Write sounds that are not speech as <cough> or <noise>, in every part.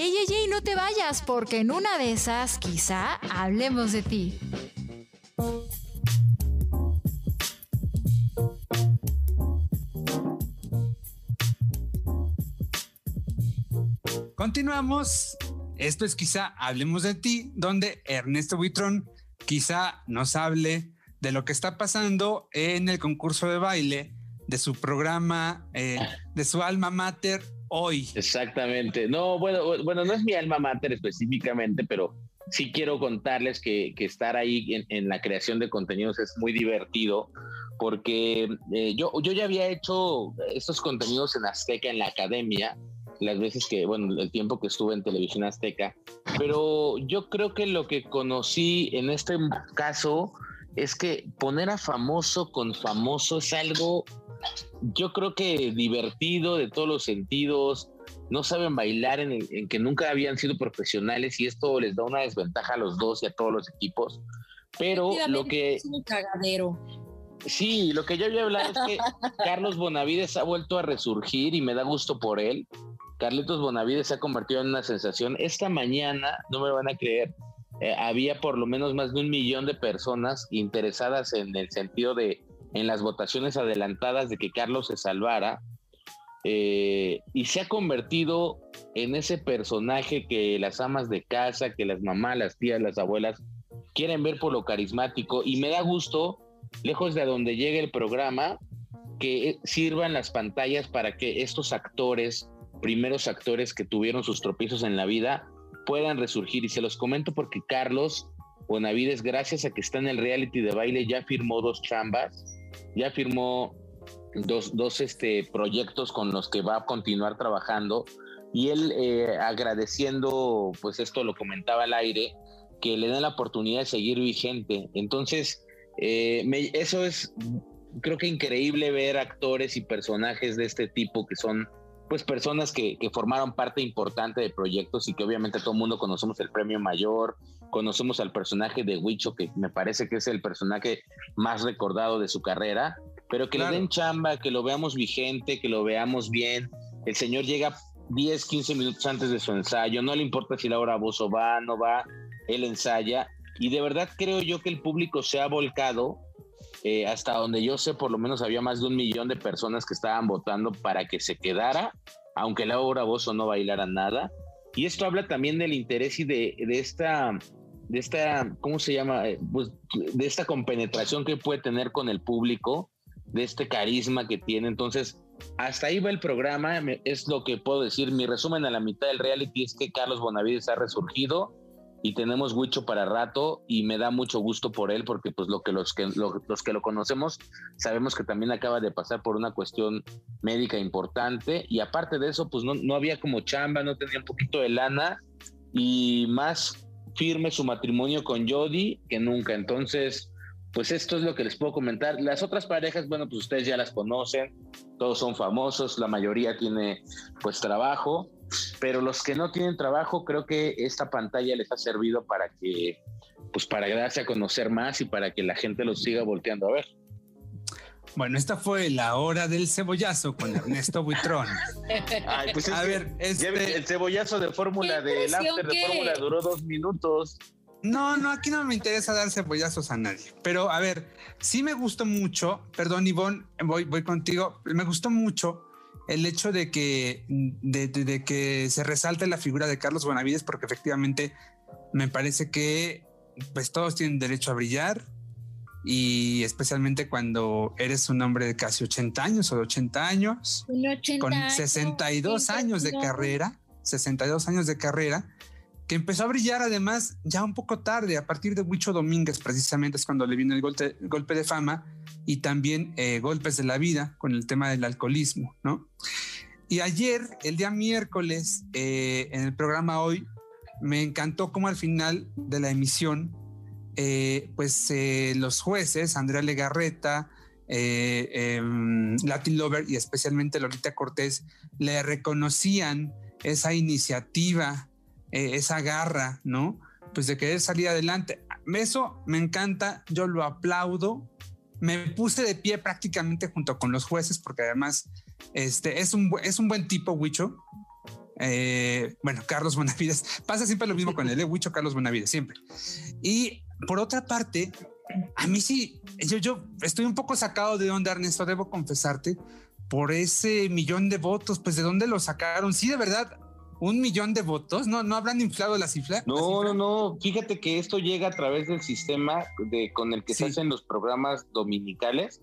Ey, ey, ey, no te vayas, porque en una de esas quizá hablemos de ti. Continuamos. Esto es quizá Hablemos de ti, donde Ernesto Buitrón quizá nos hable de lo que está pasando en el concurso de baile de su programa, eh, de su alma mater hoy. Exactamente. No, bueno, bueno, no es mi alma mater específicamente, pero sí quiero contarles que, estar ahí en, la creación de contenidos es muy divertido porque eh, yo, yo ya había hecho estos contenidos en Azteca, en la academia, las veces que, bueno, el tiempo que estuve en televisión azteca, pero yo creo que lo que conocí en este caso es que poner a famoso con famoso es algo, yo creo que divertido de todos los sentidos, no saben bailar en, en que nunca habían sido profesionales y esto les da una desventaja a los dos y a todos los equipos, pero lo que... Es un cagadero. Sí, lo que yo había hablado es que <laughs> Carlos Bonavides ha vuelto a resurgir y me da gusto por él. Carlitos Bonavides se ha convertido en una sensación. Esta mañana, no me van a creer, eh, había por lo menos más de un millón de personas interesadas en el sentido de, en las votaciones adelantadas de que Carlos se salvara. Eh, y se ha convertido en ese personaje que las amas de casa, que las mamás, las tías, las abuelas quieren ver por lo carismático. Y me da gusto, lejos de donde llegue el programa, que sirvan las pantallas para que estos actores primeros actores que tuvieron sus tropiezos en la vida puedan resurgir. Y se los comento porque Carlos Bonavides, gracias a que está en el reality de baile, ya firmó dos chambas, ya firmó dos, dos este, proyectos con los que va a continuar trabajando. Y él eh, agradeciendo, pues esto lo comentaba al aire, que le den la oportunidad de seguir vigente. Entonces, eh, eso es, creo que increíble ver actores y personajes de este tipo que son pues personas que, que, formaron parte importante de proyectos y que obviamente todo el mundo conocemos el premio mayor, conocemos al personaje de Huicho, que me parece que es el personaje más recordado de su carrera, pero que le den chamba, que lo veamos vigente, que lo veamos bien. El señor llega 10, 15 minutos antes de su ensayo, no le importa si Laura Bozo va, no va, él ensaya. Y de verdad creo yo que el público se ha volcado eh, hasta donde yo sé, por lo menos había más de un millón de personas que estaban votando para que se quedara, aunque Laura Bozo no bailara nada. Y esto habla también del interés y de, esta, de esta, ¿cómo se llama? Eh, pues, de esta compenetración que puede tener con el público, de este carisma que tiene. Entonces, hasta ahí va el programa, es lo que puedo decir. Mi resumen a la mitad del reality es que Carlos Bonavides ha resurgido y tenemos Huicho para rato y me da mucho gusto por él porque pues lo que los que los que lo conocemos sabemos que también acaba de pasar por una cuestión médica importante y aparte de eso pues no, no había como chamba, no tenía un poquito de lana y más firme su matrimonio con Jody que nunca. Entonces, pues esto es lo que les puedo comentar. Las otras parejas, bueno, pues ustedes ya las conocen, todos son famosos, la mayoría tiene pues trabajo pero los que no tienen trabajo, creo que esta pantalla les ha servido para que, pues para darse a conocer más y para que la gente los siga volteando a ver. Bueno, esta fue la hora del cebollazo con Ernesto Buitrón. <laughs> Pues a ver, este... el cebollazo de fórmula del after de fórmula duró dos minutos. No, no, aquí no me interesa dar cebollazos a nadie. Pero a ver, sí me gustó mucho, perdón, Ivonne, voy, voy contigo. Me gustó mucho el hecho de que, de, que se resalte la figura de Carlos Bonavides, porque efectivamente me parece que pues todos tienen derecho a brillar y especialmente cuando eres un hombre de casi 80 años o de 80 años, con 62 años de carrera, 62 años de carrera, que empezó a brillar además ya un poco tarde, a partir de Huicho Domínguez precisamente es cuando le vino el golpe, de fama y también eh, golpes de la vida con el tema del alcoholismo, ¿no? Y ayer, el día miércoles, eh, en el programa hoy, me encantó como al final de la emisión, eh, pues los jueces, Andrea Legarreta, em, Latin Lover y especialmente Lolita Cortés, le reconocían esa iniciativa, esa garra, ¿no? Pues de querer salir adelante. Eso me encanta, yo lo aplaudo, me puse de pie prácticamente junto con los jueces, porque además este, es, un, es un buen tipo, Huicho. Eh, bueno, Carlos Bonavides. <laughs> Pasa siempre lo mismo con el Huicho Carlos Bonavides, siempre. Y por otra parte, a mí sí, yo, yo estoy un poco sacado de onda, Ernesto, debo confesarte, por ese millón de votos, pues de dónde lo sacaron. Sí, de verdad, un millón de votos, ¿no? ¿No habrán inflado la cifra? No, no, no. Fíjate que esto llega a través del sistema de, con el que se hacen los programas dominicales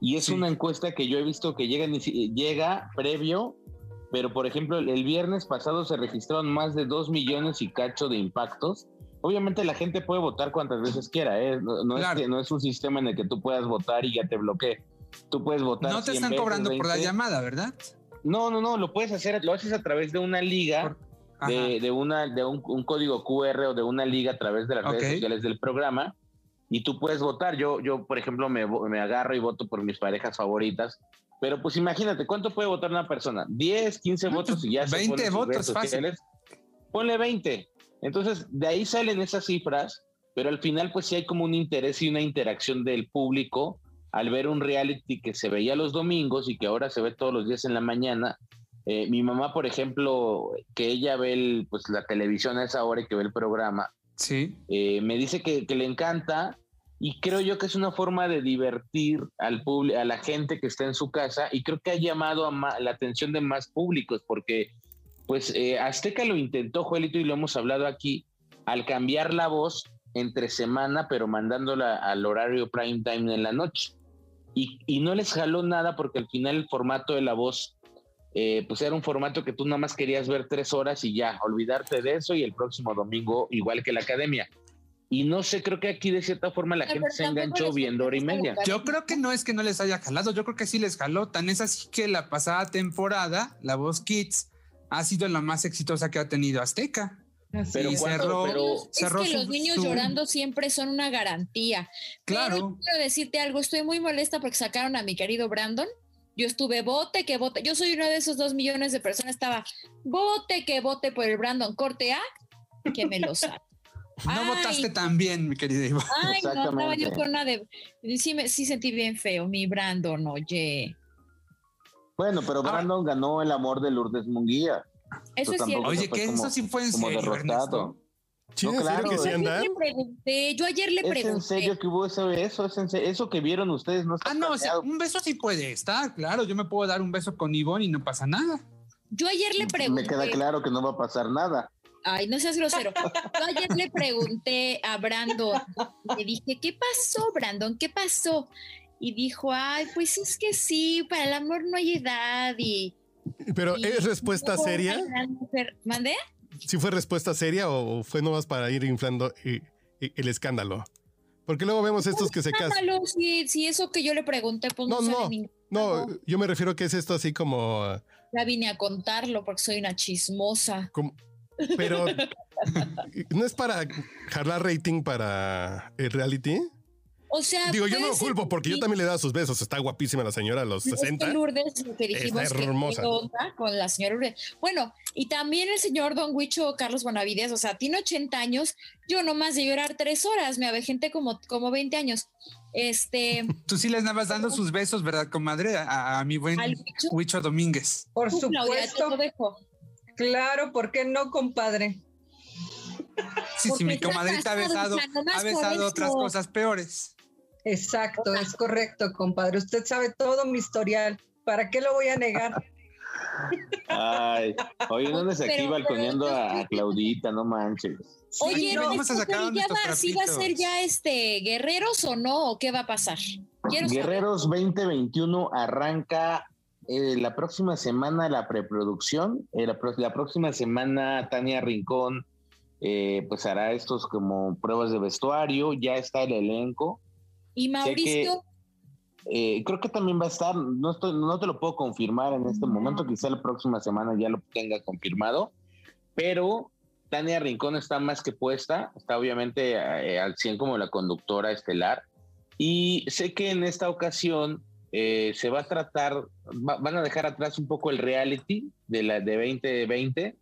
y es una encuesta que yo he visto que llega, llega previo, pero por ejemplo, el viernes pasado se registraron más de dos millones y cacho de impactos. Obviamente la gente puede votar cuantas veces quiera, ¿eh? no, es no es un sistema en el que tú puedas votar y ya te bloquee. Tú puedes votar. No te están cobrando por la llamada, ¿verdad? No, no, no, lo puedes hacer, lo haces a través de una liga, de, una, de un, código QR o de una liga a través de las redes sociales del programa y tú puedes votar. Yo, yo por ejemplo, me, me, agarro y voto por mis parejas favoritas. Pero pues imagínate, ¿cuánto puede votar una persona? 10, 15 votos y ya 20 votos, fácil. Ponle 20. Entonces, de ahí salen esas cifras, pero al final pues sí hay como un interés y una interacción del público al ver un reality que se veía los domingos y que ahora se ve todos los días en la mañana. Eh, mi mamá, por ejemplo, que ella ve pues, la televisión a esa hora y que ve el programa, sí. Eh, me dice que, le encanta y creo yo que es una forma de divertir al público, a la gente que está en su casa y creo que ha llamado a la atención de más públicos porque pues eh, Azteca lo intentó, Juelito, y lo hemos hablado aquí, al cambiar la voz entre semana, pero mandándola al horario prime time en la noche y, no les jaló nada porque al final el formato de la voz, eh, pues era un formato que tú nada más querías ver tres horas y ya, olvidarte de eso y el próximo domingo igual que la academia. Y no sé, creo que aquí de cierta forma la gente se enganchó viendo hora y media. Yo creo que no es que no les haya jalado, yo creo que sí les jaló. Tan es así que la pasada temporada, la voz Kids, ha sido la más exitosa que ha tenido Azteca pero, pero es que los niños llorando siempre son una garantía. Claro. quiero decirte algo, estoy muy molesta porque sacaron a mi querido Brandon. Yo estuve vote que vote. Yo soy uno de esos dos millones de personas. Estaba vote que vote por el Brandon corte A, que me lo sabe. <laughs> No votaste tan bien, mi querida Iván. Ay, no, estaba yo con una de. Sí, me, sí sentí bien feo, mi Brandon, oye. Bueno, pero Brandon ganó el amor de Lourdes Munguía. Eso es cierto. Oye, que eso sí fue en serio, derrotado. Sí, no, claro. que sí anda? Yo ayer le pregunté. ¿Es en serio que hubo eso? Eso, es eso que vieron ustedes no está Ah, no, o sea, un beso sí puede estar, claro. Yo me puedo dar un beso con Ivonne y no pasa nada. Yo ayer le pregunté. Me queda claro que no va a pasar nada. Ay, no seas grosero. Yo ayer le pregunté a Brandon, le dije, ¿qué pasó, Brandon? ¿Qué pasó? Y dijo, ay, pues es que sí, para el amor no hay edad y pero ¿es respuesta seria? ¿Mandé? ¿Sí fue respuesta seria o fue nomás para ir inflando eh, eh, el escándalo? Porque luego vemos estos que se casan. Si, si eso que yo le pregunté, pues no, no, no, yo me refiero que es esto así como. Ya vine a contarlo porque soy una chismosa. pero <laughs> no es para jalar rating para el reality. O sea, digo, yo no lo culpo porque yo también le da sus besos. Está guapísima la señora a los 60. Lourdes, lo que dijimos Está hermosa. con la señora Lourdes. Bueno, y también el señor Don Huicho Carlos Bonavides, o sea, tiene 80 años. Yo nomás de llorar tres horas, me gente como, como 20 años. Este. <laughs> Tú sí le andabas dando sus besos, ¿verdad, comadre? A, mi buen Huicho? Domínguez. Por supuesto. Claro, ¿por qué no, compadre? Sí, sí, mi comadrita ha besado, ha besado otras cosas peores. Exacto, es correcto, compadre. Usted sabe todo mi historial. ¿Para qué lo voy a negar? Ay, oye, ¿dónde se aquí balconeando a Claudita? No manches. Oye, no, vamos a sacar ya va, ¿sí va a ser ya este Guerreros o no? ¿O qué va a pasar? Guerreros 2021 arranca eh, la próxima semana la preproducción. Eh, la, próxima semana Tania Rincón eh, pues hará estos como pruebas de vestuario. Ya está el elenco. Y Mauricio. Eh, creo que también va a estar, no, estoy, no te lo puedo confirmar en este momento, quizá la próxima semana ya lo tenga confirmado, pero Tania Rincón está más que puesta, está obviamente eh, al 100 como la conductora estelar, y sé que en esta ocasión eh, se va a tratar, van a dejar atrás un poco el reality de la de 2020,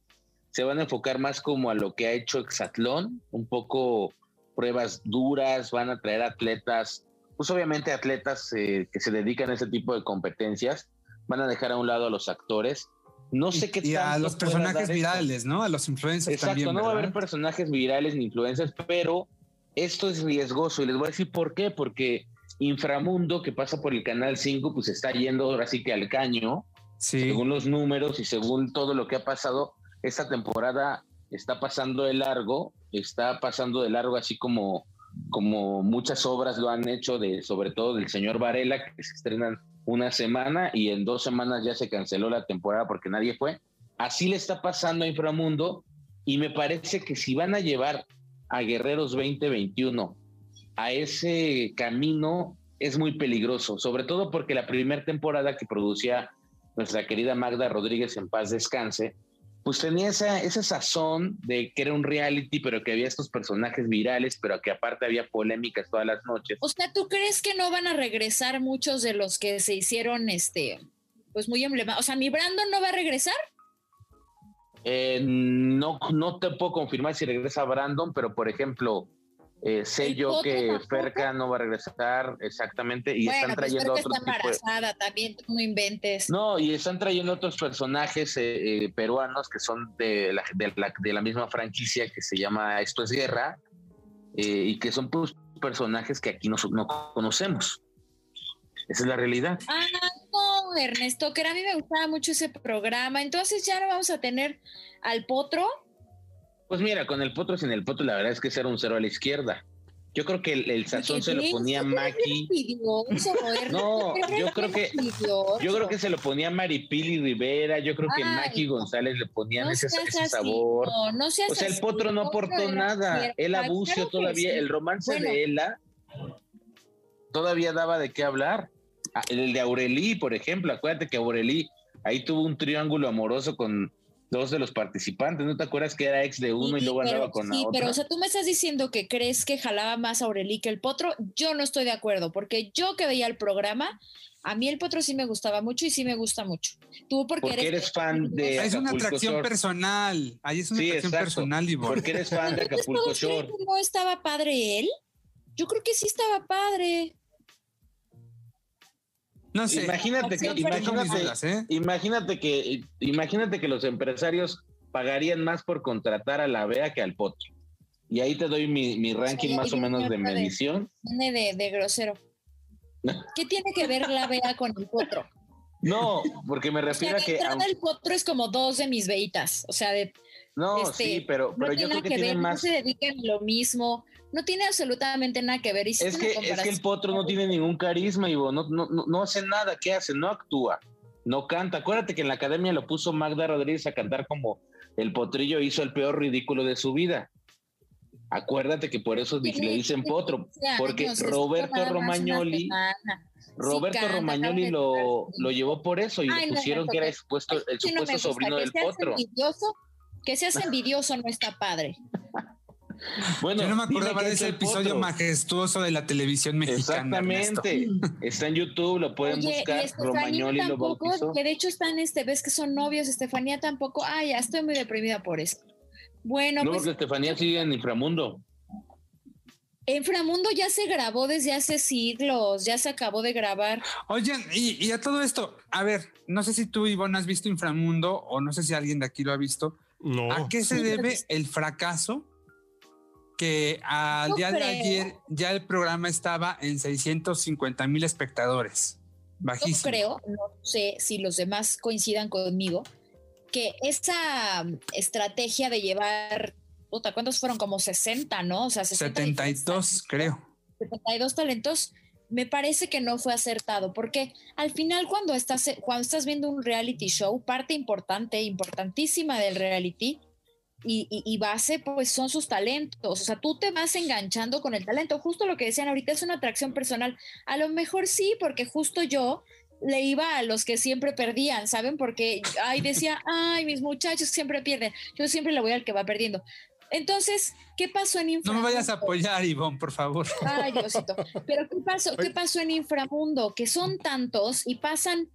se van a enfocar más como a lo que ha hecho Exatlón, un poco pruebas duras, van a traer atletas, pues obviamente atletas eh, que se dedican a ese tipo de competencias, van a dejar a un lado a los actores No sé qué Y a los personajes virales, ¿no? A los influencers Exacto, también. no va a haber ¿verdad? personajes virales ni influencers, pero esto es riesgoso y les voy a decir por qué, porque Inframundo, que pasa por el canal 5, pues está yendo ahora sí que al caño, Sí. según los números y según todo lo que ha pasado, esta temporada está pasando de largo, está pasando de largo así como, como muchas obras lo han hecho, sobre todo del señor Varela, que se estrenan una semana y en dos semanas ya se canceló la temporada porque nadie fue. Así le está pasando a Inframundo y me parece que si van a llevar a Guerreros 2021 a ese camino es muy peligroso, sobre todo porque la primera temporada que producía nuestra querida Magda Rodríguez en paz descanse, pues tenía esa, esa sazón de que era un reality, pero que había estos personajes virales, pero que aparte había polémicas todas las noches. O sea, ¿tú crees que no van a regresar muchos de los que se hicieron, este, pues muy emblemáticos? O sea, ¿mi Brandon no va a regresar? Eh, no, no te puedo confirmar si regresa Brandon, pero por ejemplo, eh, sé ¿El yo que? Ferca no va a regresar exactamente y bueno, están pues trayendo Ferca otro está de... embarazada también, no inventes. No, y están trayendo otros personajes eh, eh, peruanos que son de la, de, la, de la misma franquicia que se llama Esto es Guerra eh, y que son pues, personajes que aquí no, no conocemos. Esa es la realidad. Ah, no, Ernesto, que a mí me gustaba mucho ese programa. Entonces ya no vamos a tener al potro. Pues mira, con el potro sin el potro, la verdad es que ese era un cero a la izquierda. Yo creo que el, el sazón se lo ponía Maki. <laughs> No, yo creo que yo creo que se lo ponía Maripili Rivera, yo creo que Ay, Maki. González le ponían No ese, sabor. no, no seas o sea, el así, potro no el aportó nada. Ay, abuso claro todavía, sí. el romance Bueno. de Ela todavía daba de qué hablar. Ah, El de Aurelí, por ejemplo, acuérdate que Aurelí ahí tuvo un triángulo amoroso con dos de los participantes. ¿No te acuerdas que era ex de uno y, Sí, luego pero- andaba con la sí, otra? pero o sea, tú me estás diciendo que crees que jalaba más a Aurelí que el potro. Yo no estoy de acuerdo, porque yo que veía el programa, a mí el potro sí me gustaba mucho y sí me gusta mucho. Tú porque, Porque eres fan de Es una Acapulco atracción Shore. personal. Ahí es una Sí, atracción exacto. personal, Ivonne. Porque eres fan de Acapulco ¿todos creen Shore. no estaba padre él? Yo creo que sí estaba padre. No sé. Imagínate que, imagínate, dudas, ¿eh? imagínate que, imagínate que los empresarios pagarían más por contratar a la Bea que al Potro. Y ahí te doy mi, mi ranking Sí, más o menos de medición. Tiene de, de grosero. <laughs> ¿Qué tiene que ver la vea con el potro? No, porque me O sea, refiero de a que. entrada aunque- el potro es como dos de mis veitas. O sea, de, no, este, sí, pero, no pero yo creo que, que, tiene ver, más. no se dedican a lo mismo. No tiene absolutamente nada que ver. Es que, es que el. Potro no tiene ningún carisma, Ivo. No, no, no, no hace nada. ¿Qué hace? No actúa. No canta. Acuérdate que en la academia lo puso Magda Rodríguez a cantar como el potrillo hizo el peor ridículo de su vida. Acuérdate que por eso le dicen potro, 15 años, porque Roberto Romagnoli. Roberto canta, Romagnoli lo, lo llevó por eso y Ay, le pusieron que era el supuesto, el supuesto sobrino del potro. envidioso, que seas <laughs> envidioso no está padre. Bueno, Yo no me acordaba de es ese el episodio potro. majestuoso de la televisión mexicana. Ernesto. Exactamente. Está en YouTube, lo pueden Oye, buscar. y Estefanía Romagnoli lo tampoco, bautizó. que de hecho están, este, ves que son novios, Estefanía tampoco. Ay, ya estoy muy deprimida por eso. Bueno, No, pues porque Estefanía sigue en Inframundo. Inframundo ya se grabó desde hace siglos, ya se acabó de grabar. Oigan, y, y a todo esto, a ver, no sé si tú, Ivonne, has visto Inframundo o no sé si alguien de aquí lo ha visto. No. ¿A qué se debe el fracaso? Que al Yo día de ayer ya el programa estaba en 650 mil espectadores. Yo Bajísimo. creo, no sé si los demás coincidan conmigo, que esa um, estrategia de llevar, puta, ¿cuántos fueron? Como 60, ¿no? O sea, 60 72, creo. 72 talentos, me parece que no fue acertado, porque al final cuando estás, cuando estás viendo un reality show, parte importante, importantísima del reality y, y- y base, pues son sus talentos. O sea, tú te vas enganchando con el talento. Justo lo que decían ahorita es una atracción personal. A lo mejor sí, porque justo yo le iba a los que siempre perdían, ¿saben? Porque, ay, decía, <laughs> ay, mis muchachos siempre pierden. Yo siempre le voy al que va perdiendo. Entonces, ¿qué pasó en No me vayas a Inframundo? apoyar, Ivonne, por favor. Ay, Diosito. Pero ¿qué pasó? ¿Qué pasó en Inframundo? Que son tantos y pasan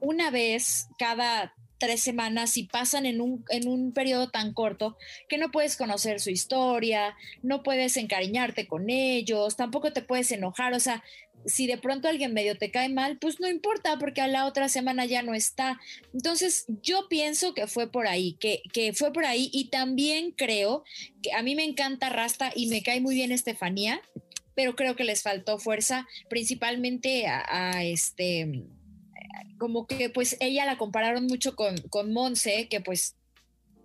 una vez cada tres semanas y pasan en un, en un periodo tan corto que no puedes conocer su historia, no puedes encariñarte con ellos, tampoco te puedes enojar, o sea, si de pronto alguien medio te cae mal, pues no importa porque a la otra semana ya no está. Entonces yo pienso que fue por ahí, que, que fue por ahí y también creo que a mí me encanta Rasta y me cae muy bien Estefanía, pero creo que les faltó fuerza, principalmente a, este, como que pues ella la compararon mucho con, con Monse, que pues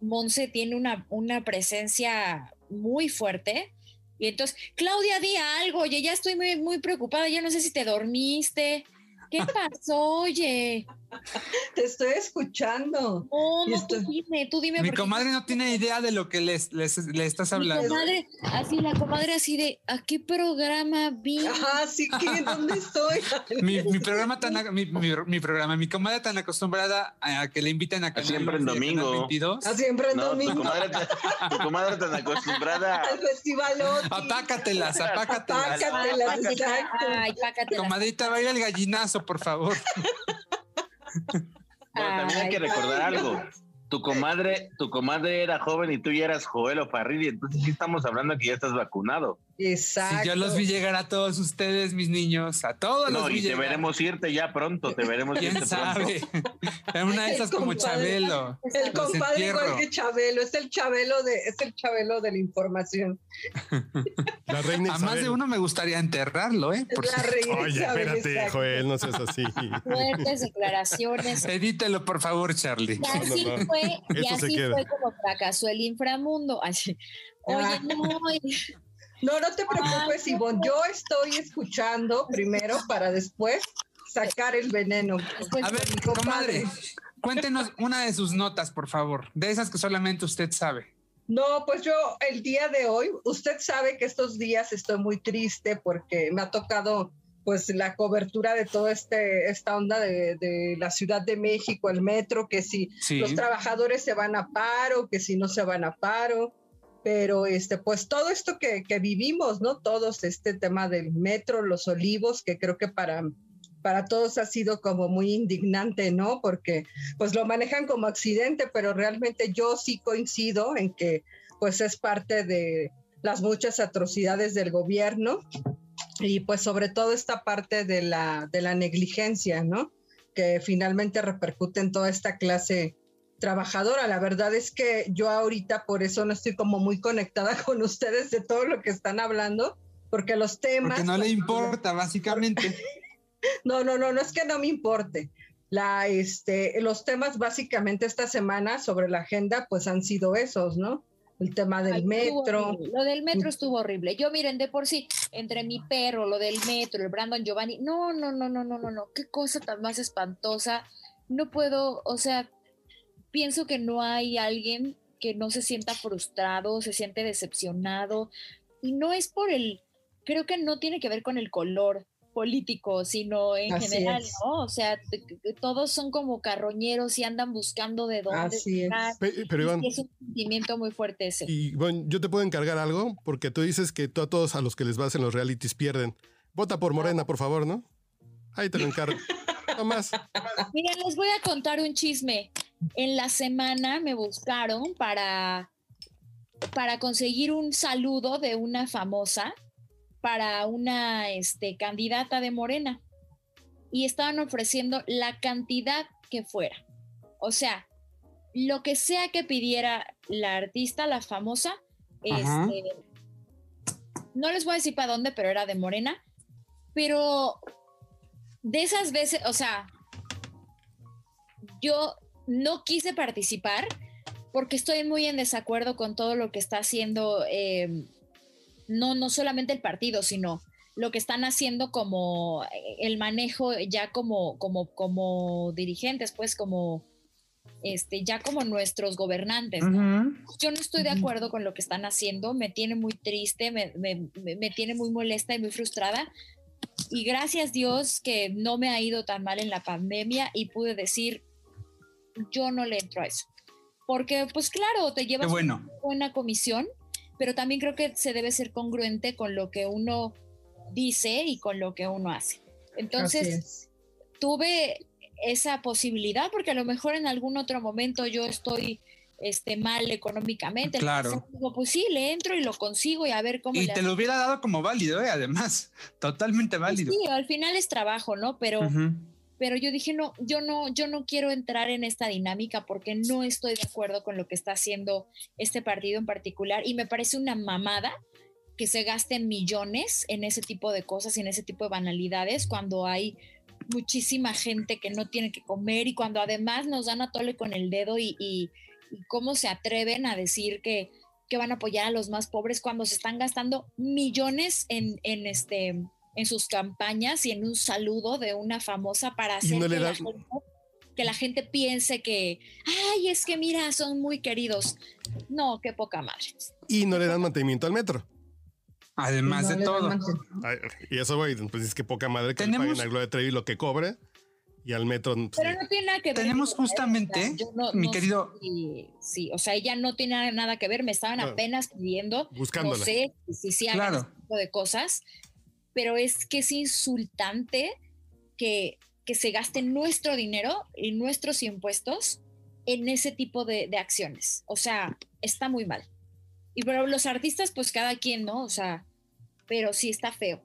Monse tiene una, una presencia muy fuerte y entonces, Claudia, di algo, oye, ya estoy muy, muy preocupada, ya no sé si te dormiste. ¿Qué <laughs> pasó, oye? Te estoy escuchando. No, no, tú dime, tú dime. Mi comadre no tiene idea de lo que les, le estás hablando. Mi comadre, así, la comadre así de, ¿a qué programa vi? Ah, sí, ¿qué? ¿Dónde estoy? <laughs> mi, mi, programa tan, mi, mi, programa, mi comadre tan acostumbrada a que le inviten a Canal Siempre en domingo. A siempre en domingo. Tu comadre, tu comadre tan acostumbrada. <laughs> Al festival Apácatelas, apácatelas. Apácatelas, exacto. Ay, apácatelas. Comadrita, va a ir al gallinazo, por favor. <laughs> también hay que recordar algo tu comadre, tu comadre era joven y tú ya eras Joel o Farridi, entonces sí estamos hablando que ya estás vacunado. Exacto. Si yo los vi llegar a todos ustedes, mis niños, a todos los vi y te veremos irte ya pronto, te veremos ¿Quién irte sabe? En <laughs> una de esas como Chabelo. El compadre igual que Chabelo, es el Chabelo de, es el Chabelo de la información. <laughs> La reina A más de uno me gustaría enterrarlo, ¿eh? Por la reina Oye, espérate, Joel, no seas así. Fuertes declaraciones. Edítelo, por favor, Charlie. Y así fue, y así fue como fracasó el inframundo. Oye, ah. no, no, no te preocupes, Ivonne. Yo estoy escuchando primero para después sacar el veneno. A ver, comadre, cuéntenos una de sus notas, por favor, de esas que solamente usted sabe. No, pues yo el día de hoy, usted sabe que estos días estoy muy triste porque me ha tocado pues la cobertura de toda este, esta onda de, la Ciudad de México, el metro, que si los trabajadores se van a paro, que si no se van a paro pero este, pues todo esto que, que, vivimos, ¿no? Todos este tema del metro, los olivos, que creo que para, para todos ha sido como muy indignante, ¿no? Porque pues lo manejan como accidente, pero realmente yo sí coincido en que pues es parte de las muchas atrocidades del gobierno y pues sobre todo esta parte de la, de la negligencia, ¿no? Que finalmente repercute en toda esta clase trabajadora. La verdad es que yo ahorita por eso no estoy como muy conectada <laughs> con ustedes de todo lo que están hablando, porque los temas... Porque no le importa, básicamente. <laughs> no, no, no, no es que no me importe. La, este, los temas básicamente esta semana sobre la agenda pues han sido esos, ¿no? El tema del metro. Lo del metro estuvo horrible. Yo miren, de por sí, entre mi perro, lo del metro, el Brandon Giovanni, no, no, no, no, no, no, no, qué cosa tan más espantosa. No puedo, o sea, pienso que no hay alguien que no se sienta frustrado, se siente decepcionado. Y no es por el, creo que no tiene que ver con el color político, sino en general, ¿no? O sea, todos son como carroñeros y andan buscando de dónde Así Pero Iván, es un sentimiento muy fuerte ese. Y bueno, yo te puedo encargar algo, porque tú dices que tú a todos a los que les vas en los realities pierden. Vota por Morena, por favor, ¿no? Ahí te lo encargo. <laughs> no más. Miren, les voy a contar un chisme en la semana me buscaron para, para conseguir un saludo de una famosa para una este, candidata de Morena. Y estaban ofreciendo la cantidad que fuera. O sea, lo que sea que pidiera la artista, la famosa, este, no les voy a decir para dónde, pero era de Morena, pero de esas veces, o sea, yo no quise participar porque estoy muy en desacuerdo con todo lo que está haciendo, eh, no, no solamente el partido, sino lo que están haciendo como eh, el manejo ya como, como, como dirigentes, pues como este, ya como nuestros gobernantes. Yo no estoy de acuerdo con lo que están haciendo, me tiene muy triste, me, me, tiene muy molesta y muy frustrada. Y gracias Dios que no me ha ido tan mal en la pandemia y pude decir, yo no le entro a eso. Porque, pues claro, te llevas una buena comisión, pero también creo que se debe ser congruente con lo que uno dice y con lo que uno hace. Entonces, tuve esa posibilidad porque a lo mejor en algún otro momento yo estoy este, mal económicamente. Claro. pues sí, le entro y lo consigo y a ver cómo. Y te lo hubiera dado como válido, ¿eh? además, <laughs> totalmente pues válido. sí, al final es trabajo, ¿no? Pero, pero yo dije, no, yo no, yo no quiero entrar en esta dinámica porque no estoy de acuerdo con lo que está haciendo este partido en particular y me parece una mamada que se gasten millones en ese tipo de cosas y en ese tipo de banalidades cuando hay muchísima gente que no tiene que comer y cuando además nos dan a tole con el dedo y, cómo se atreven a decir que, que, van a apoyar a los más pobres cuando se están gastando millones en, en este en sus campañas y en un saludo de una famosa para hacer que, la gente, que, la gente, piense que, ay, es que mira, son muy queridos. No, qué poca madre. Y no le dan mantenimiento al metro. Además de todo. y eso, güey, pues es que poca madre que ¿Tenemos? le paguen a Gloria Trevi lo que cobre y al metro. Pues, Pero no tiene nada que ver. Tenemos justamente, mi querido. Sí, o sea, ella no tiene nada que ver. Me estaban apenas pidiendo. Buscándola. No sé si sí hagan ese tipo de cosas. Pero es que es insultante que, que se gaste nuestro dinero y nuestros impuestos en ese tipo de, de acciones. O sea, está muy mal. Y pero los artistas, pues cada quien, ¿no? O sea, pero sí está feo.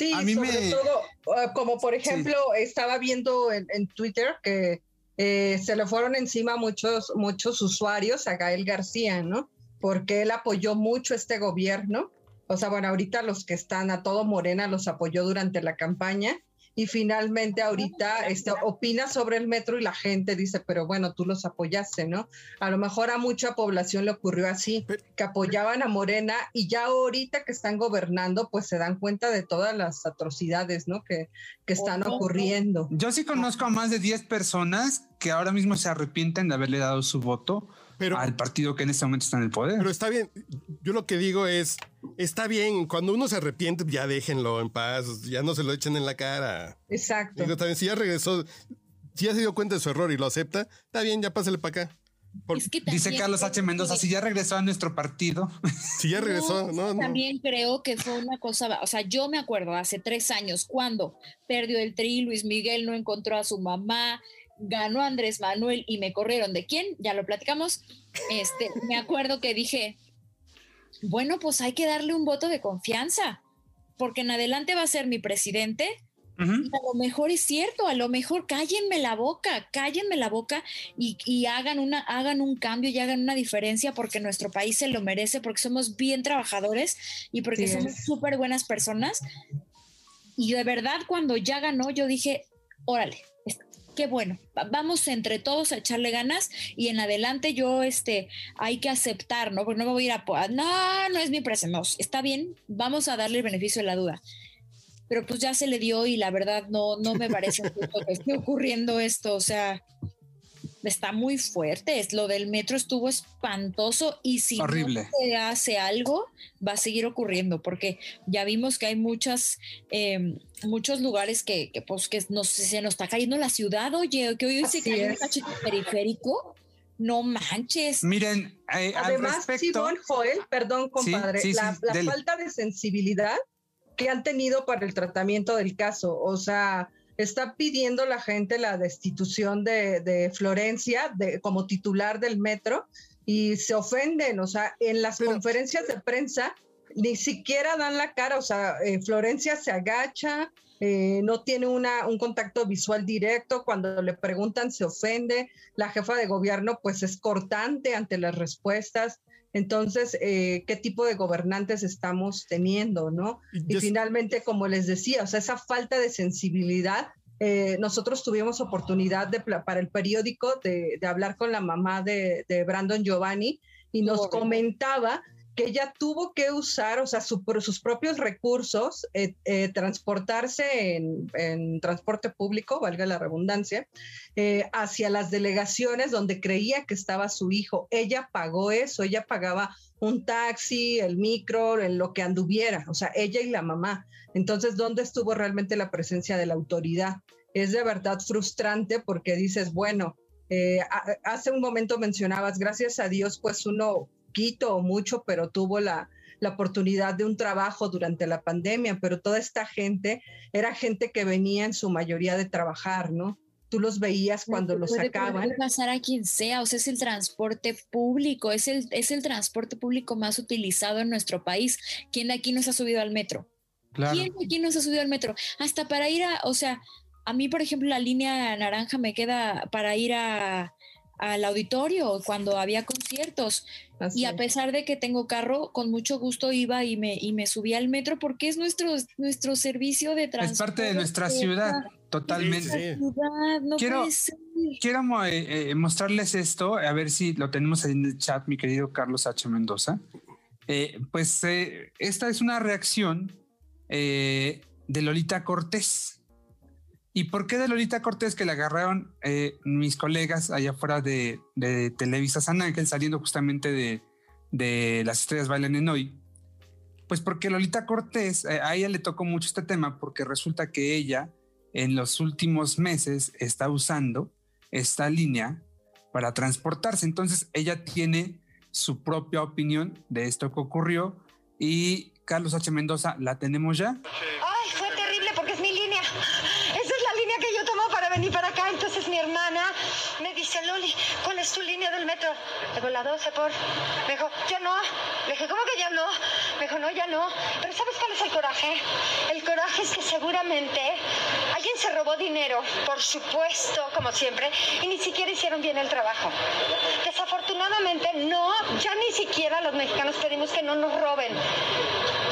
Sí, sobre todo, ah, como por ejemplo, estaba viendo en, Twitter que eh, se le fueron encima muchos, muchos usuarios a Gael García, ¿no? Porque él apoyó mucho este gobierno. O sea, bueno, ahorita los que están a todo Morena los apoyó durante la campaña y finalmente ahorita este, opina sobre el metro y la gente dice, pero bueno, tú los apoyaste, ¿no? A lo mejor a mucha población le ocurrió así, que apoyaban a Morena y ya ahorita que están gobernando, pues se dan cuenta de todas las atrocidades, ¿no? Que, que están ocurriendo. Yo sí conozco a más de 10 personas que ahora mismo se arrepienten de haberle dado su voto al partido que en este momento está en el poder. Pero está bien. Yo lo que digo es, está bien, cuando uno se arrepiente, ya déjenlo en paz, ya no se lo echen en la cara. Exacto. Digo, también, si ya regresó, si ya se dio cuenta de su error y lo acepta, está bien, ya pásale para acá. dice Carlos H. Mendoza, si ya regresó a nuestro partido. <laughs> Si ya regresó, no, no, También creo que fue una cosa, o sea, yo me acuerdo hace tres años cuando perdió el tri, Luis Miguel no encontró a su mamá, ganó Andrés Manuel y me corrieron de quién, ya lo platicamos. Este, me acuerdo que dije, bueno, pues hay que darle un voto de confianza, porque en adelante va a ser mi presidente. a lo mejor es cierto, a lo mejor cállenme la boca, cállenme la boca y, hagan, una, hagan un cambio y hagan una diferencia porque nuestro país se lo merece, porque somos bien trabajadores y porque somos súper buenas personas. Y de verdad, cuando ya ganó, yo dije, órale, bueno, vamos entre todos a echarle ganas y en adelante yo, este, hay que aceptar, ¿no? Porque no me voy a ir a, no, no es mi presencia, no, está bien, vamos a darle el beneficio de la duda. Pero pues ya se le dio y la verdad no, no me parece que esté ocurriendo esto, o sea, está muy fuerte. Es, lo del metro estuvo espantoso y si no se hace algo, va a seguir ocurriendo, porque ya vimos que hay muchas, em, muchos lugares que, pues, que nos, se nos está cayendo la ciudad, oye, que hoy se cae un cachito periférico. No manches. Miren, eh, además, Joel, perdón, compadre, la, la falta de sensibilidad que han tenido para el tratamiento del caso. O sea, está pidiendo la gente la destitución de, Florencia de, como titular del metro y se ofenden, o sea, en las conferencias de prensa ni siquiera dan la cara, o sea, eh, Florencia se agacha, eh, no tiene una, un contacto visual directo, cuando le preguntan se ofende, la jefa de gobierno pues es cortante ante las respuestas. Entonces, eh, ¿qué tipo de gobernantes estamos teniendo, no? Y, finalmente, como les decía, o sea, esa falta de sensibilidad. Eh, nosotros tuvimos oportunidad de, para el periódico de, hablar con la mamá de, Brandon Giovanni y nos comentaba que ella tuvo que usar, o sea, por sus propios recursos, eh, eh, transportarse en, transporte público, valga la redundancia, eh, hacia las delegaciones donde creía que estaba su hijo. Ella pagó eso, ella pagaba un taxi, el micro, en lo que anduviera, o sea, ella y la mamá. Entonces, ¿dónde estuvo realmente la presencia de la autoridad? Es de verdad frustrante porque dices, bueno, hace un momento mencionabas, gracias a Dios, pues uno poquito o mucho, pero tuvo la, la oportunidad de un trabajo durante la pandemia, pero toda esta gente era gente que venía en su mayoría de trabajar, ¿no? tú los veías cuando los sacaban. Puede pasar a quien sea, o sea, es el transporte público, es el, es el transporte público más utilizado en nuestro país. ¿Quién de aquí no se ha subido al metro? ¿Quién de aquí no se ha subido al metro? Hasta para ir a, o sea, a mí, por ejemplo, la línea naranja me queda para ir a, al auditorio cuando había conciertos. y a pesar de que tengo carro, con mucho gusto iba y me, y me subía al metro porque es nuestro, nuestro servicio de transporte. Es parte de nuestra ciudad, totalmente. quiero quiero eh, eh, mostrarles esto, a ver si lo tenemos en el chat, mi querido Carlos H. Mendoza. Eh, pues esta es una reacción de Lolita Cortés. ¿Y por qué de Lolita Cortés que le agarraron eh, mis colegas allá afuera de, Televisa San Ángel, saliendo justamente de, Las Estrellas Bailan en Hoy? Pues porque Lolita Cortés, eh, a ella le tocó mucho este tema porque resulta que ella en los últimos meses está usando esta línea para transportarse. Entonces ella tiene su propia opinión de esto que ocurrió y Carlos H. Mendoza, ¿la tenemos ya? venir para acá. Entonces mi hermana me dice, Loli, ¿cuál es tu línea del metro? Le digo, la 12 por... Me dijo, ya no. Le dije, ¿cómo que ya no? Me dijo, no, ya no. Pero ¿sabes cuál es el coraje? El coraje es que seguramente alguien se robó dinero, por supuesto, como siempre, y ni siquiera hicieron bien el trabajo. Desafortunadamente, no, ya ni siquiera los mexicanos pedimos que no nos roben.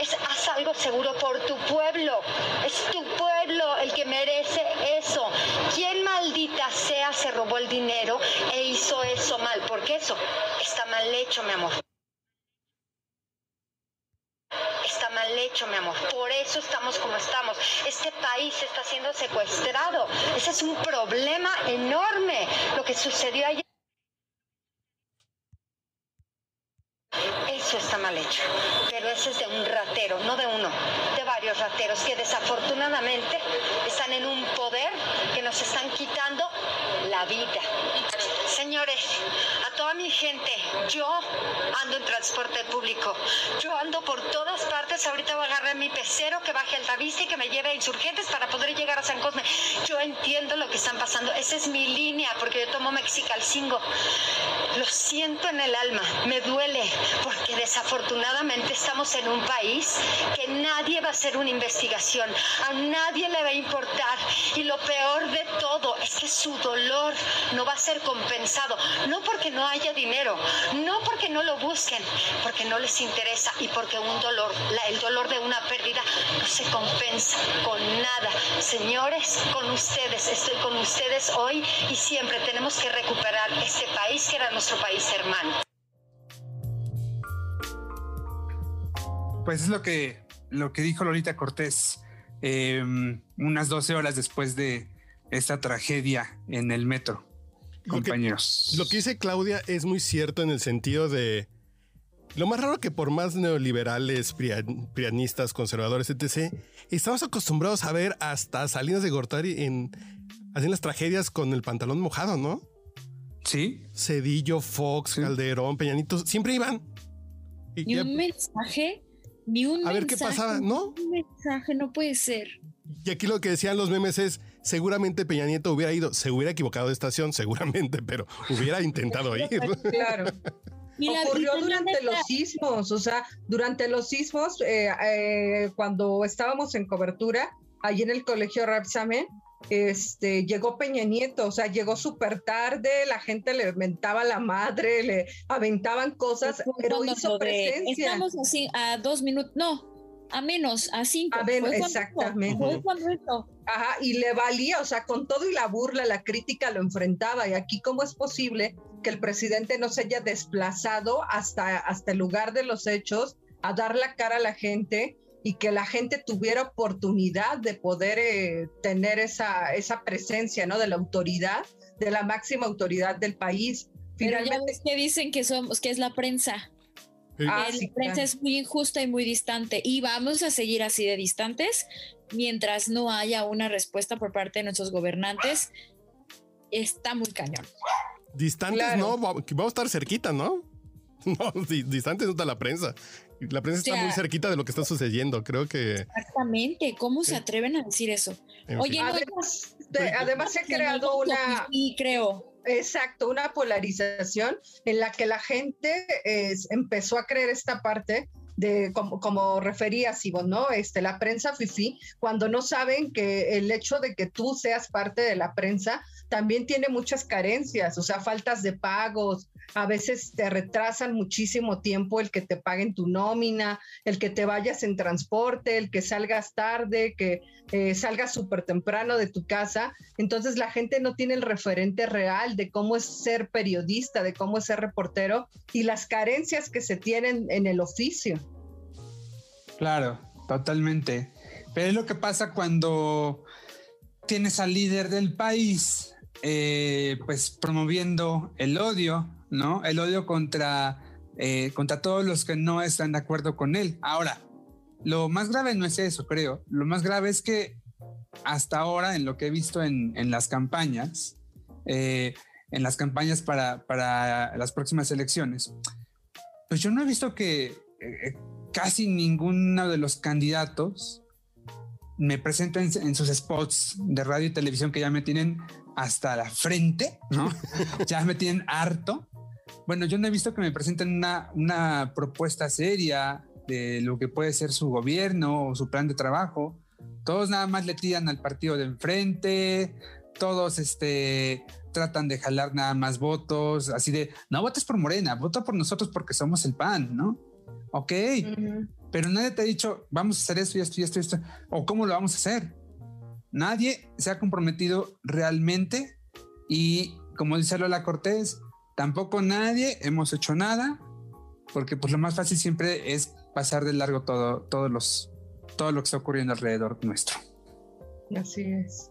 Es, haz algo seguro por tu pueblo. Es tu pueblo el que merece eso. ¿Quién maldita sea se robó el dinero e hizo eso mal? Porque eso está mal hecho, mi amor. Está mal hecho, mi amor. Por eso estamos como estamos. Este país está siendo secuestrado. Ese es un problema enorme. Lo que sucedió ayer. Eso está mal hecho, pero ese es de un ratero, no de uno, de varios rateros que desafortunadamente están en un poder que nos están quitando la vida. Señores, a toda mi gente, yo ando en transporte público, yo ando por todas partes, ahorita voy a agarrar mi pecero que baje al y que me lleve a Insurgentes para poder llegar a San Cosme. Yo entiendo lo que están pasando, esa es mi línea, porque yo tomo Mexicalcingo. Lo siento en el alma, me duele, porque desafortunadamente estamos en un país que nadie va a hacer una investigación, a nadie le va a importar. Y lo peor de todo es que su dolor no va a ser compensado, no porque no haya dinero, no porque no lo busquen, porque no les interesa y porque un dolor, el dolor de una pérdida no se compensa con nada. Señores, con ustedes, estoy con ustedes hoy y siempre tenemos que recuperar este país que era nuestro país hermano. Pues es lo que, lo que dijo Lolita Cortés em, unas 12 horas después de esta tragedia en el metro, compañeros. lo que dice Claudia es muy cierto en el sentido de... Lo más raro que por más neoliberales, prianistas, conservadores, etc., estamos acostumbrados a ver hasta Salinas de Gortari en, haciendo las tragedias con el pantalón mojado, ¿no? Sí. Cedillo, Fox, Calderón, Peñanito, siempre iban. Y, un mensaje ni un A ver qué pasaba, ¿no? Un mensaje, no puede ser. Y aquí lo que decían los memes es, seguramente Peña Nieto hubiera ido, se hubiera equivocado de estación, seguramente, pero hubiera intentado <laughs> ir. Claro. Ocurrió durante los sismos, o sea, durante los sismos, eh, eh, cuando estábamos en cobertura, allí en el colegio Rapsamen, este, llegó Peña Nieto, o sea, llegó súper tarde, la gente le mentaba la madre, le aventaban cosas, pero hizo presencia. Estamos así a dos minutos, no, a menos, a cinco. A menos, exactamente. Ajá, y le valía, o sea, con todo y la burla, la crítica lo enfrentaba. Y aquí, ¿cómo es posible que el presidente no se haya desplazado hasta, hasta el lugar de los hechos a dar la cara a la gente? y que la gente tuviera oportunidad de poder eh, tener esa, esa presencia, ¿no? De la autoridad, de la máxima autoridad del país. Finalmente, que dicen que somos, que es la prensa. Ah, la prensa es muy injusta y muy distante y vamos a seguir así de distantes mientras no haya una respuesta por parte de nuestros gobernantes. Está muy cañón. Distantes, no, vamos a estar cerquita, ¿no? <laughs> no, distante no está la prensa. La prensa está muy cerquita de lo que está sucediendo, creo que... Exactamente, ¿cómo se atreven a decir eso? Oye, además, además se ha creado una... Sí, creo. Exacto, una polarización en la que la gente empezó a creer esta parte de como, referías, Ivonne, ¿no? Este, la prensa fifi, cuando no saben que el hecho de que tú seas parte de la prensa también tiene muchas carencias, o sea, faltas de pagos, a veces te retrasan muchísimo tiempo el que te paguen tu nómina, el que te vayas en transporte, el que salgas tarde, que eh, salgas súper temprano de tu casa. Entonces la gente no tiene el referente real de cómo es ser periodista, de cómo es ser reportero y las carencias que se tienen en el oficio. Claro, totalmente. Pero es lo que pasa cuando tienes al líder del país, eh, pues promoviendo el odio, ¿no? El odio contra, eh, contra todos los que no están de acuerdo con él. Ahora, lo más grave no es eso, creo. Lo más grave es que hasta ahora, en lo que he visto en, las campañas, eh, en las campañas para, para, las próximas elecciones, pues yo no he visto que eh, casi ninguno de los candidatos me presenten en, sus spots de radio y televisión que ya me tienen hasta la frente, ¿no? <laughs> ya me tienen harto. Bueno, yo no he visto que me presenten una, una propuesta seria de lo que puede ser su gobierno o su plan de trabajo. Todos nada más le tiran al partido de enfrente, todos este, tratan de jalar nada más votos, así de, no votes por Morena, vota por nosotros porque somos el PAN, ¿no? Ok, pero nadie te ha dicho, vamos a hacer esto y esto y esto y esto, o cómo lo vamos a hacer. Nadie se ha comprometido realmente y como dice Lola Cortés, Tampoco nadie hemos hecho nada, porque pues lo más fácil siempre es pasar de largo todo, todos los, todo lo que está ocurriendo alrededor nuestro. Así es.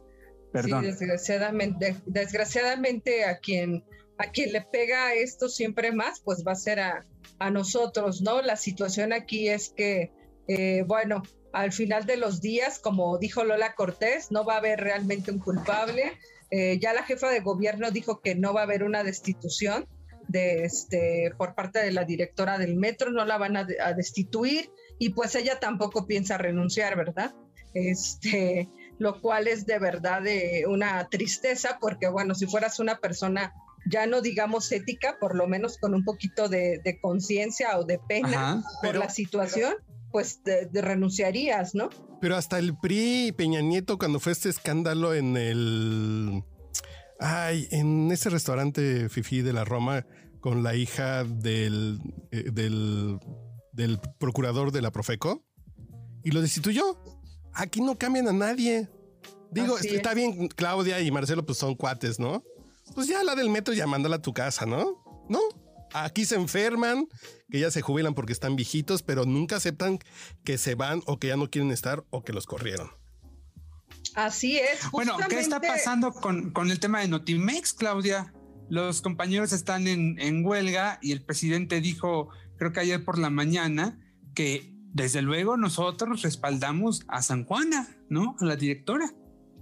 Perdón. desgraciadamente, desgraciadamente a quien a quien le pega esto siempre más, pues va a ser a, a nosotros, ¿no? La situación aquí es que, eh, bueno, al final de los días, como dijo Lola Cortés, no va a haber realmente un culpable. Eh, ya la jefa de gobierno dijo que no va a haber una destitución de este por parte de la directora del metro, no la van a, destituir y pues ella tampoco piensa renunciar, ¿verdad? Este, lo cual es de verdad de una tristeza porque bueno, si fueras una persona ya no digamos ética, por lo menos con un poquito de, conciencia o de pena por la situación, pues de, renunciarías, ¿no? Pero hasta el PRI Peña Nieto, cuando fue este escándalo en el. Ay, en ese restaurante Fifi de la Roma con la hija del, eh, del, del procurador de la Profeco y lo destituyó. Aquí no cambian a nadie. Digo, está bien, Claudia y Marcelo, pues son cuates, ¿no? Pues ya la del metro llamándola a tu casa, ¿no? ¿No? Aquí se enferman, que ya se jubilan porque están viejitos, pero nunca aceptan que se van o que ya no quieren estar o que los corrieron. Así es. Bueno, ¿qué está pasando con, con, el tema de Notimex, Claudia? Los compañeros están en, en huelga y el presidente dijo, creo que ayer por la mañana, que desde luego nosotros respaldamos a San Juana, ¿no? A la directora.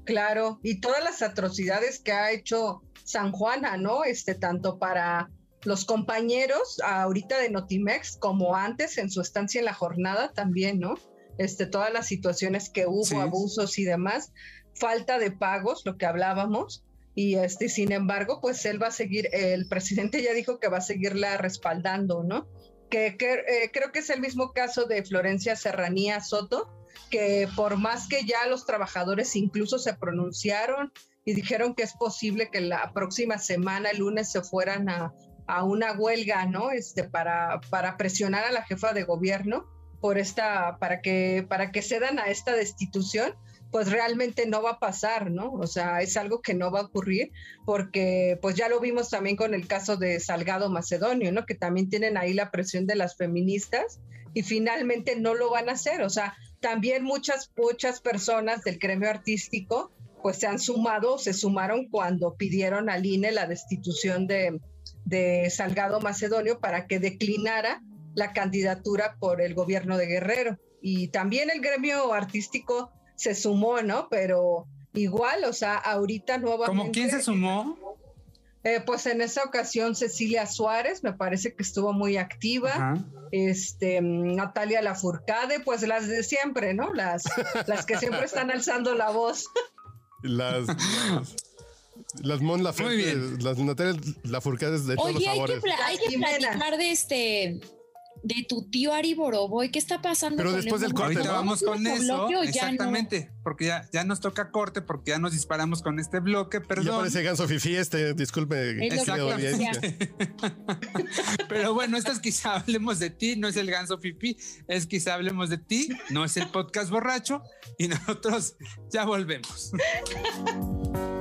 Claro, y todas las atrocidades que ha hecho San Juana, ¿no? Este, tanto para los compañeros ahorita de Notimex, como antes en su estancia en la jornada también, ¿no? Este, todas las situaciones que hubo, abusos y demás, falta de pagos, lo que hablábamos, y este, sin embargo, pues él va a seguir, el presidente ya dijo que va a seguirla respaldando, ¿no? Que, eh, creo que es el mismo caso de Florencia Serranía Soto, que por más que ya los trabajadores incluso se pronunciaron y dijeron que es posible que la próxima semana, el lunes, se fueran a, a una huelga, ¿no? Este, para, para presionar a la jefa de gobierno por esta, para que, para que cedan a esta destitución, pues realmente no va a pasar, ¿no? O sea, es algo que no va a ocurrir porque pues ya lo vimos también con el caso de Salgado Macedonio, ¿no? Que también tienen ahí la presión de las feministas y finalmente no lo van a hacer. O sea, también muchas, muchas personas del gremio artístico pues se han sumado, se sumaron cuando pidieron al INE la destitución de, de Salgado Macedonio para que declinara la candidatura por el gobierno de Guerrero. Y también el gremio artístico se sumó, ¿no? Pero igual, o sea, ahorita nuevamente... ¿Cómo quién se sumó? Eh, pues en esa ocasión Cecilia Suárez, me parece que estuvo muy activa. Este, Natalia Lafourcade, pues las de siempre, ¿no? Las, las que siempre están alzando la voz. Las, las, Mon Laferte, las Natalia Lafourcade de todos los sabores. Hay que, hay que platicar de este de tu tío Ari Boroboy. ¿Qué está pasando? Pero después del corte. Ahorita vamos con eso. Exactamente. Porque ya, ya nos toca corte, porque ya nos disparamos con este bloque. Perdón. Ya parece Ganso Fifi este. Disculpe. <laughs> Pero bueno, esto es quizá hablemos de ti. No es el Ganso Fifi. Es quizá hablemos de ti. No es el podcast borracho. Y nosotros ya volvemos. <laughs>